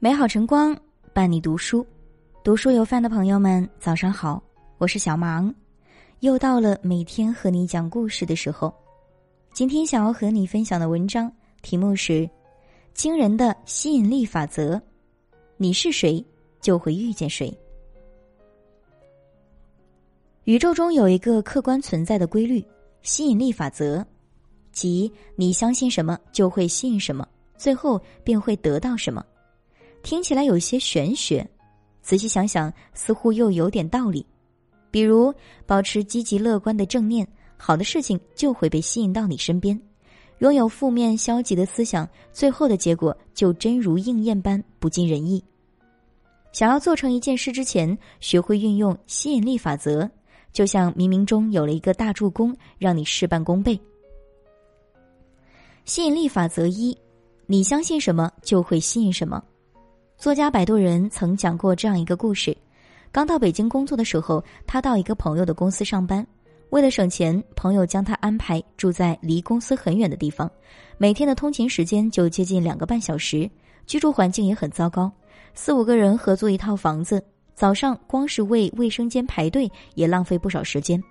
美好晨光伴你读书，读书有饭的朋友们，早上好，我是小芒，又到了每天和你讲故事的时候。今天想要和你分享的文章题目是《惊人的吸引力法则》，你是谁就会遇见谁。宇宙中有一个客观存在的规律——吸引力法则，即你相信什么就会吸引什么，最后便会得到什么。听起来有些玄学，仔细想想，似乎又有点道理。比如，保持积极乐观的正念，好的事情就会被吸引到你身边；拥有负面消极的思想，最后的结果就真如应验般不尽人意。想要做成一件事之前，学会运用吸引力法则。就像冥冥中有了一个大助攻，让你事半功倍。吸引力法则一：你相信什么，就会吸引什么。作家摆渡人曾讲过这样一个故事：刚到北京工作的时候，他到一个朋友的公司上班，为了省钱，朋友将他安排住在离公司很远的地方，每天的通勤时间就接近两个半小时，居住环境也很糟糕，四五个人合租一套房子。早上光是为卫生间排队也浪费不少时间，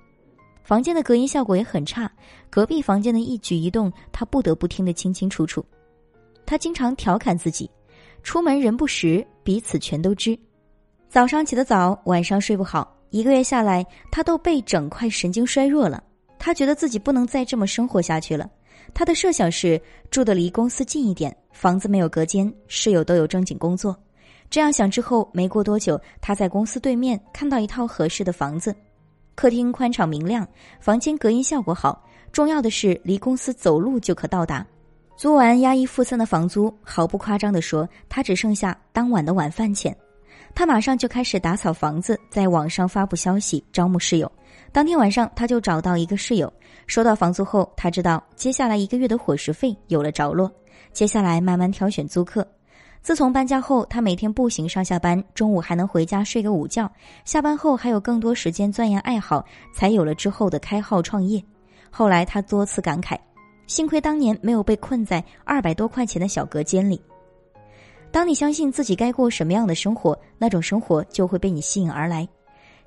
房间的隔音效果也很差，隔壁房间的一举一动他不得不听得清清楚楚。他经常调侃自己：“出门人不识，彼此全都知。”早上起得早，晚上睡不好，一个月下来，他都被整块神经衰弱了。他觉得自己不能再这么生活下去了。他的设想是住的离公司近一点，房子没有隔间，室友都有正经工作。这样想之后，没过多久，他在公司对面看到一套合适的房子，客厅宽敞明亮，房间隔音效果好，重要的是离公司走路就可到达。租完押一付三的房租，毫不夸张地说，他只剩下当晚的晚饭钱。他马上就开始打扫房子，在网上发布消息招募室友。当天晚上，他就找到一个室友，收到房租后，他知道接下来一个月的伙食费有了着落，接下来慢慢挑选租客。自从搬家后，他每天步行上下班，中午还能回家睡个午觉，下班后还有更多时间钻研爱好，才有了之后的开号创业。后来他多次感慨，幸亏当年没有被困在二百多块钱的小隔间里。当你相信自己该过什么样的生活，那种生活就会被你吸引而来。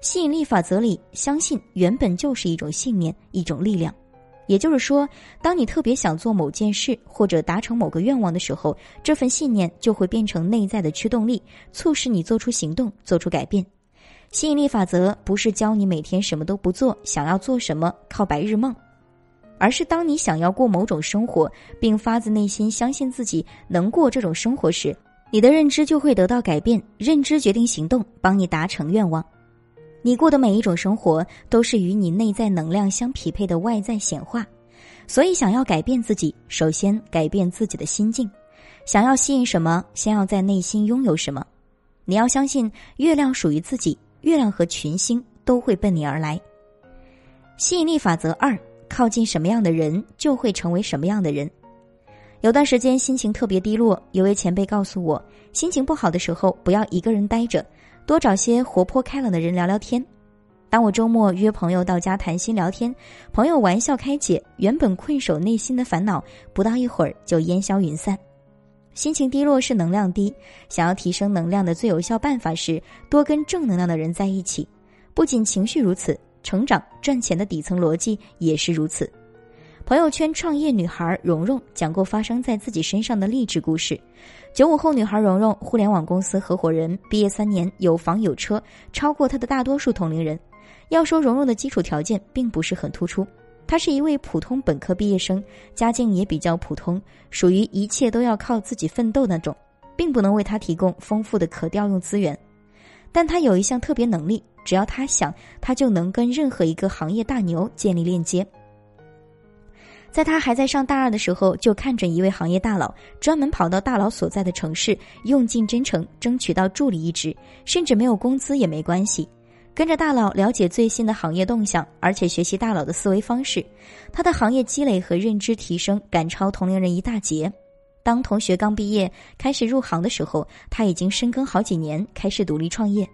吸引力法则里，相信原本就是一种信念，一种力量。也就是说，当你特别想做某件事或者达成某个愿望的时候，这份信念就会变成内在的驱动力，促使你做出行动、做出改变。吸引力法则不是教你每天什么都不做，想要做什么靠白日梦，而是当你想要过某种生活，并发自内心相信自己能过这种生活时，你的认知就会得到改变。认知决定行动，帮你达成愿望。你过的每一种生活都是与你内在能量相匹配的外在显化，所以想要改变自己，首先改变自己的心境。想要吸引什么，先要在内心拥有什么。你要相信月亮属于自己，月亮和群星都会奔你而来。吸引力法则二：靠近什么样的人，就会成为什么样的人。有段时间心情特别低落，有位前辈告诉我，心情不好的时候不要一个人待着。多找些活泼开朗的人聊聊天。当我周末约朋友到家谈心聊天，朋友玩笑开解，原本困守内心的烦恼，不到一会儿就烟消云散。心情低落是能量低，想要提升能量的最有效办法是多跟正能量的人在一起。不仅情绪如此，成长赚钱的底层逻辑也是如此。朋友圈创业女孩蓉蓉讲过发生在自己身上的励志故事。九五后女孩蓉蓉，互联网公司合伙人，毕业三年，有房有车，超过她的大多数同龄人。要说蓉蓉的基础条件并不是很突出，她是一位普通本科毕业生，家境也比较普通，属于一切都要靠自己奋斗那种，并不能为她提供丰富的可调用资源。但她有一项特别能力，只要她想，她就能跟任何一个行业大牛建立链接。在他还在上大二的时候，就看准一位行业大佬，专门跑到大佬所在的城市，用尽真诚争取到助理一职，甚至没有工资也没关系。跟着大佬了解最新的行业动向，而且学习大佬的思维方式，他的行业积累和认知提升赶超同龄人一大截。当同学刚毕业开始入行的时候，他已经深耕好几年，开始独立创业。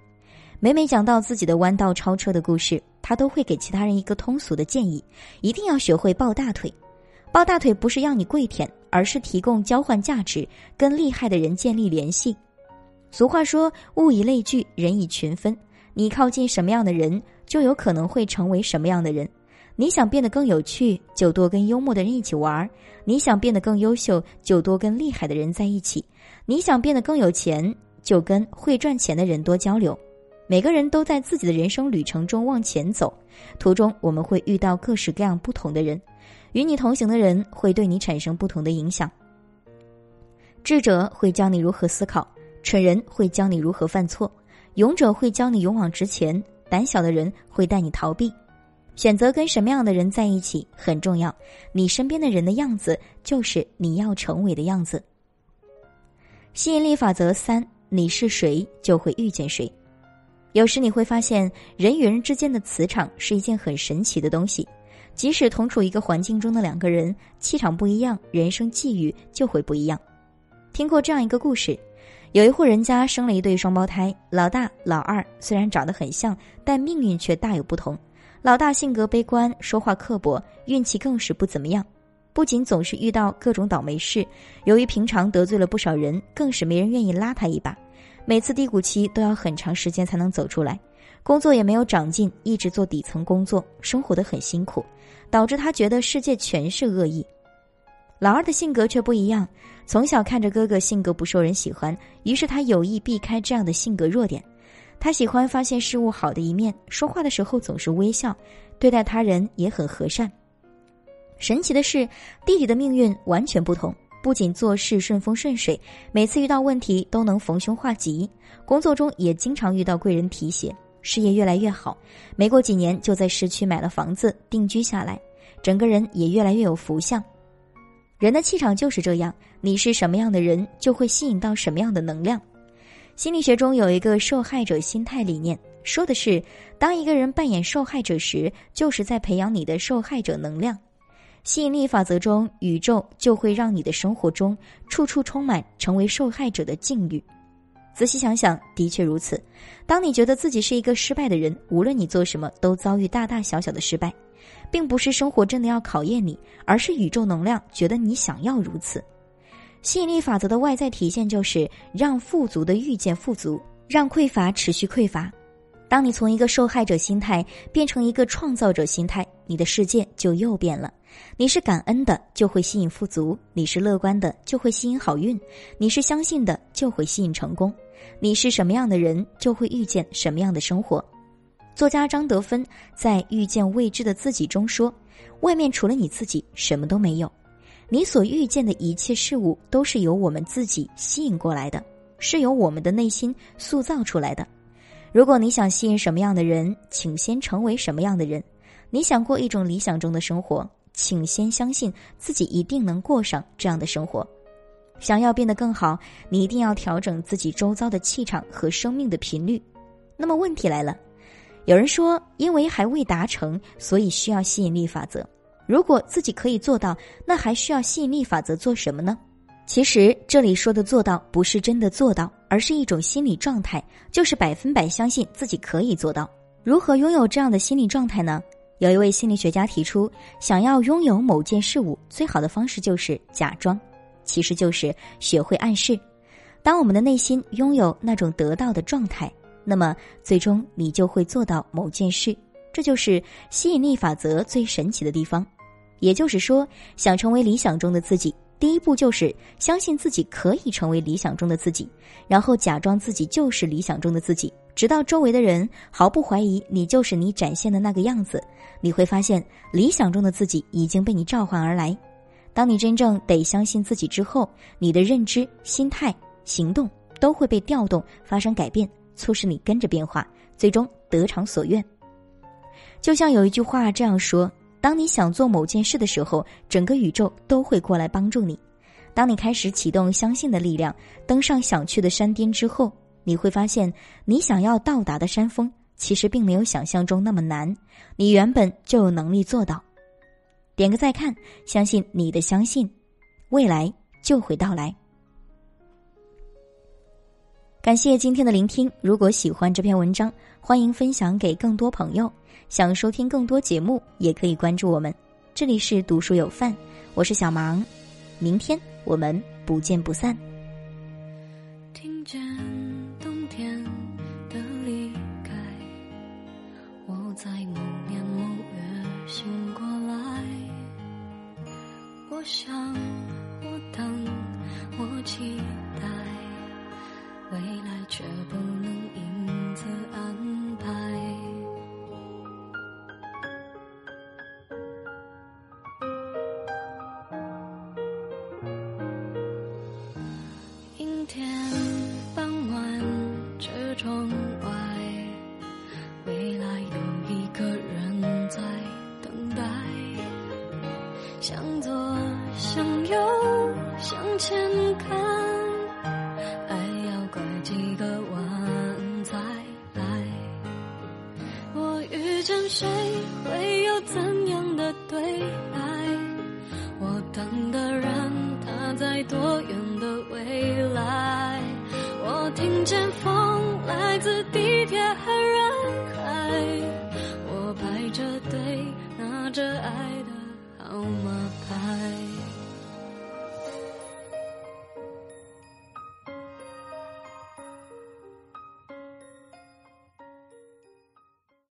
每每讲到自己的弯道超车的故事。他都会给其他人一个通俗的建议：一定要学会抱大腿。抱大腿不是要你跪舔，而是提供交换价值，跟厉害的人建立联系。俗话说：“物以类聚，人以群分。”你靠近什么样的人，就有可能会成为什么样的人。你想变得更有趣，就多跟幽默的人一起玩；你想变得更优秀，就多跟厉害的人在一起；你想变得更有钱，就跟会赚钱的人多交流。每个人都在自己的人生旅程中往前走，途中我们会遇到各式各样不同的人，与你同行的人会对你产生不同的影响。智者会教你如何思考，蠢人会教你如何犯错，勇者会教你勇往直前，胆小的人会带你逃避。选择跟什么样的人在一起很重要，你身边的人的样子就是你要成为的样子。吸引力法则三：你是谁就会遇见谁。有时你会发现，人与人之间的磁场是一件很神奇的东西。即使同处一个环境中的两个人，气场不一样，人生际遇就会不一样。听过这样一个故事：有一户人家生了一对双胞胎，老大、老二虽然长得很像，但命运却大有不同。老大性格悲观，说话刻薄，运气更是不怎么样。不仅总是遇到各种倒霉事，由于平常得罪了不少人，更是没人愿意拉他一把。每次低谷期都要很长时间才能走出来，工作也没有长进，一直做底层工作，生活的很辛苦，导致他觉得世界全是恶意。老二的性格却不一样，从小看着哥哥性格不受人喜欢，于是他有意避开这样的性格弱点。他喜欢发现事物好的一面，说话的时候总是微笑，对待他人也很和善。神奇的是，弟弟的命运完全不同。不仅做事顺风顺水，每次遇到问题都能逢凶化吉，工作中也经常遇到贵人提携，事业越来越好。没过几年就在市区买了房子定居下来，整个人也越来越有福相。人的气场就是这样，你是什么样的人，就会吸引到什么样的能量。心理学中有一个受害者心态理念，说的是，当一个人扮演受害者时，就是在培养你的受害者能量。吸引力法则中，宇宙就会让你的生活中处处充满成为受害者的境遇。仔细想想，的确如此。当你觉得自己是一个失败的人，无论你做什么都遭遇大大小小的失败，并不是生活真的要考验你，而是宇宙能量觉得你想要如此。吸引力法则的外在体现就是让富足的遇见富足，让匮乏持续匮乏。当你从一个受害者心态变成一个创造者心态，你的世界就又变了。你是感恩的，就会吸引富足；你是乐观的，就会吸引好运；你是相信的，就会吸引成功。你是什么样的人，就会遇见什么样的生活。作家张德芬在《遇见未知的自己》中说：“外面除了你自己，什么都没有。你所遇见的一切事物，都是由我们自己吸引过来的，是由我们的内心塑造出来的。”如果你想吸引什么样的人，请先成为什么样的人。你想过一种理想中的生活，请先相信自己一定能过上这样的生活。想要变得更好，你一定要调整自己周遭的气场和生命的频率。那么问题来了，有人说，因为还未达成，所以需要吸引力法则。如果自己可以做到，那还需要吸引力法则做什么呢？其实这里说的做到，不是真的做到，而是一种心理状态，就是百分百相信自己可以做到。如何拥有这样的心理状态呢？有一位心理学家提出，想要拥有某件事物，最好的方式就是假装，其实就是学会暗示。当我们的内心拥有那种得到的状态，那么最终你就会做到某件事。这就是吸引力法则最神奇的地方。也就是说，想成为理想中的自己。第一步就是相信自己可以成为理想中的自己，然后假装自己就是理想中的自己，直到周围的人毫不怀疑你就是你展现的那个样子。你会发现，理想中的自己已经被你召唤而来。当你真正得相信自己之后，你的认知、心态、行动都会被调动，发生改变，促使你跟着变化，最终得偿所愿。就像有一句话这样说。当你想做某件事的时候，整个宇宙都会过来帮助你。当你开始启动相信的力量，登上想去的山巅之后，你会发现，你想要到达的山峰其实并没有想象中那么难，你原本就有能力做到。点个再看，相信你的相信，未来就会到来。感谢今天的聆听，如果喜欢这篇文章，欢迎分享给更多朋友。想收听更多节目，也可以关注我们。这里是读书有范，我是小芒，明天我们不见不散。听见。想我等，我期待，未来却不能因此安排。阴天傍晚，车窗外，未来有一个人在等待，向左。向右向前看。